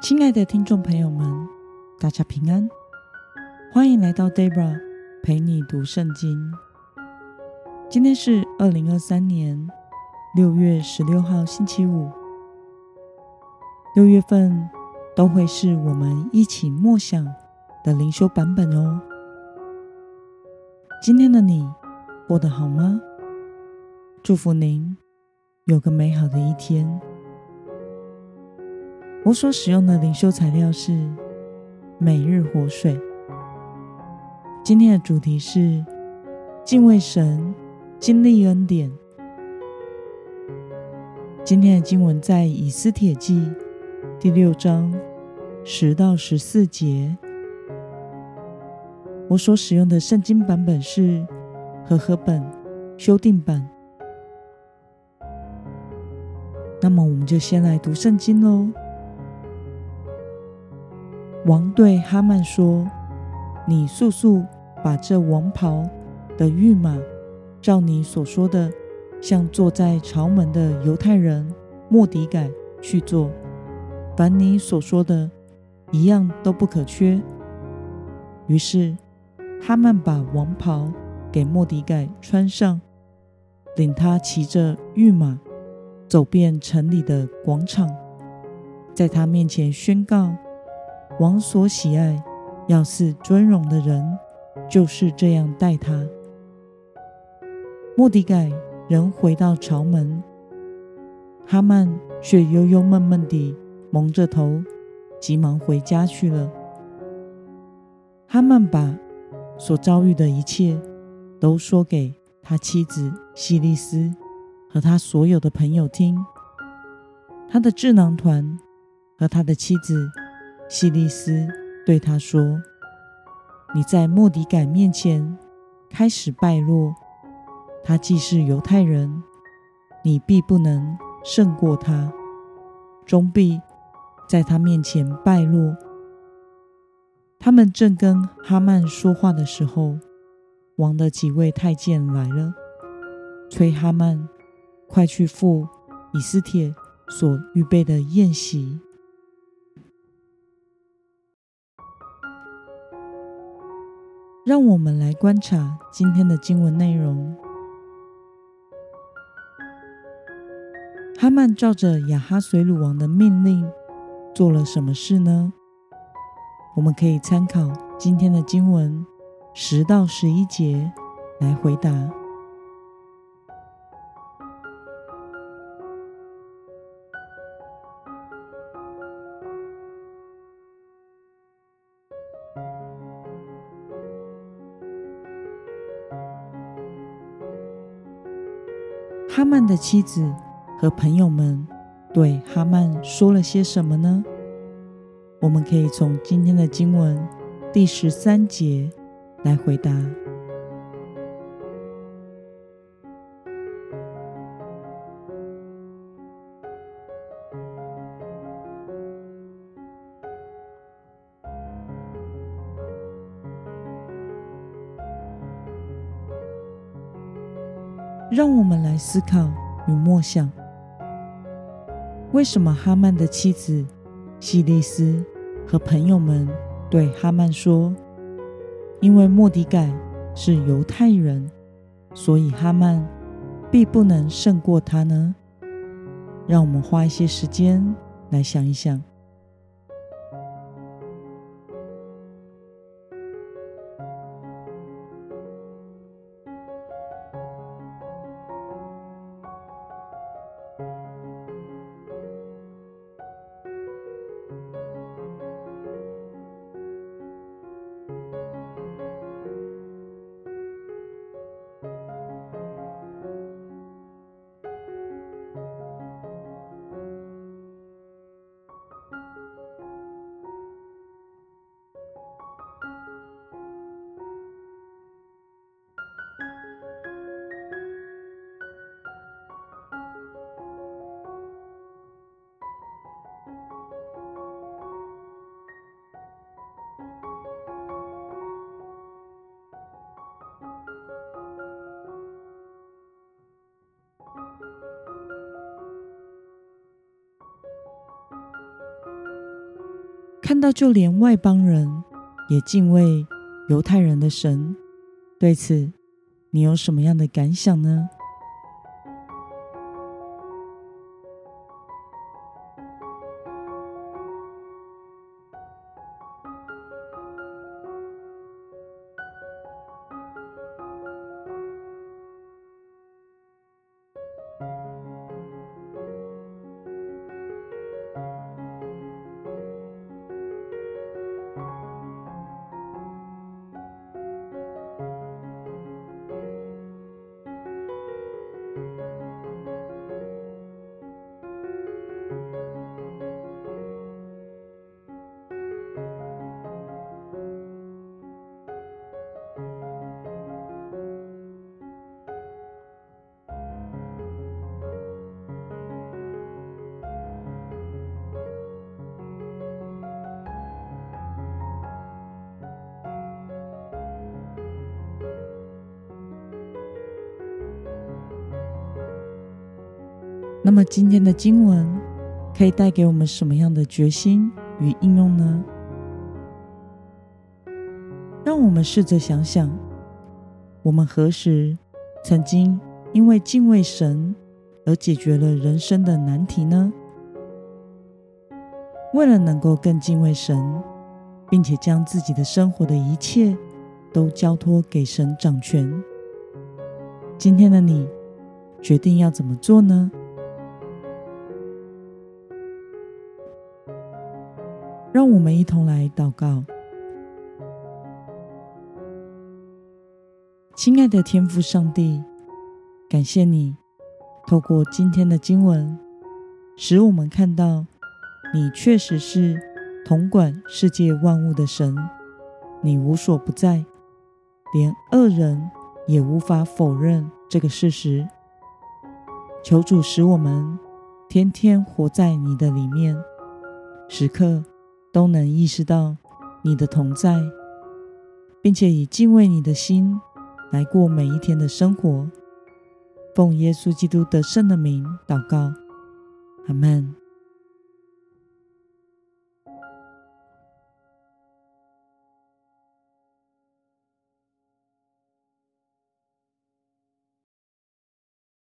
亲爱的听众朋友们，大家平安，欢迎来到 Debra 陪你读圣经。今天是二零二三年六月十六号，星期五。六月份都会是我们一起默想的灵修版本哦。今天的你过得好吗？祝福您有个美好的一天。我所使用的灵修材料是《每日活水》。今天的主题是敬畏神，经历恩典。今天的经文在《以斯帖记》第六章十到十四节。我所使用的圣经版本是和合本修订版。那么，我们就先来读圣经喽。王对哈曼说：“你速速把这王袍的御马，照你所说的，向坐在朝门的犹太人莫迪改去做。凡你所说的，一样都不可缺。”于是哈曼把王袍给莫迪改穿上，领他骑着御马，走遍城里的广场，在他面前宣告。王所喜爱、要赐尊荣的人，就是这样待他。莫迪盖仍回到朝门，哈曼却忧忧闷闷地蒙着头，急忙回家去了。哈曼把所遭遇的一切都说给他妻子希利斯和他所有的朋友听，他的智囊团和他的妻子。希利斯对他说：“你在莫迪改面前开始败落，他既是犹太人，你必不能胜过他，终必在他面前败落。”他们正跟哈曼说话的时候，王的几位太监来了，催哈曼快去赴以斯帖所预备的宴席。让我们来观察今天的经文内容。哈曼照着亚哈随鲁王的命令做了什么事呢？我们可以参考今天的经文十到十一节来回答。哈曼的妻子和朋友们对哈曼说了些什么呢？我们可以从今天的经文第十三节来回答。让我们来思考与默想：为什么哈曼的妻子希利斯和朋友们对哈曼说：“因为莫迪改是犹太人，所以哈曼必不能胜过他呢？”让我们花一些时间来想一想。看到就连外邦人也敬畏犹太人的神，对此你有什么样的感想呢？那么今天的经文可以带给我们什么样的决心与应用呢？让我们试着想想，我们何时曾经因为敬畏神而解决了人生的难题呢？为了能够更敬畏神，并且将自己的生活的一切都交托给神掌权，今天的你决定要怎么做呢？让我们一同来祷告，亲爱的天父上帝，感谢你透过今天的经文，使我们看到你确实是统管世界万物的神，你无所不在，连恶人也无法否认这个事实。求主使我们天天活在你的里面，时刻。都能意识到你的同在，并且以敬畏你的心来过每一天的生活。奉耶稣基督得胜的名祷告，阿门。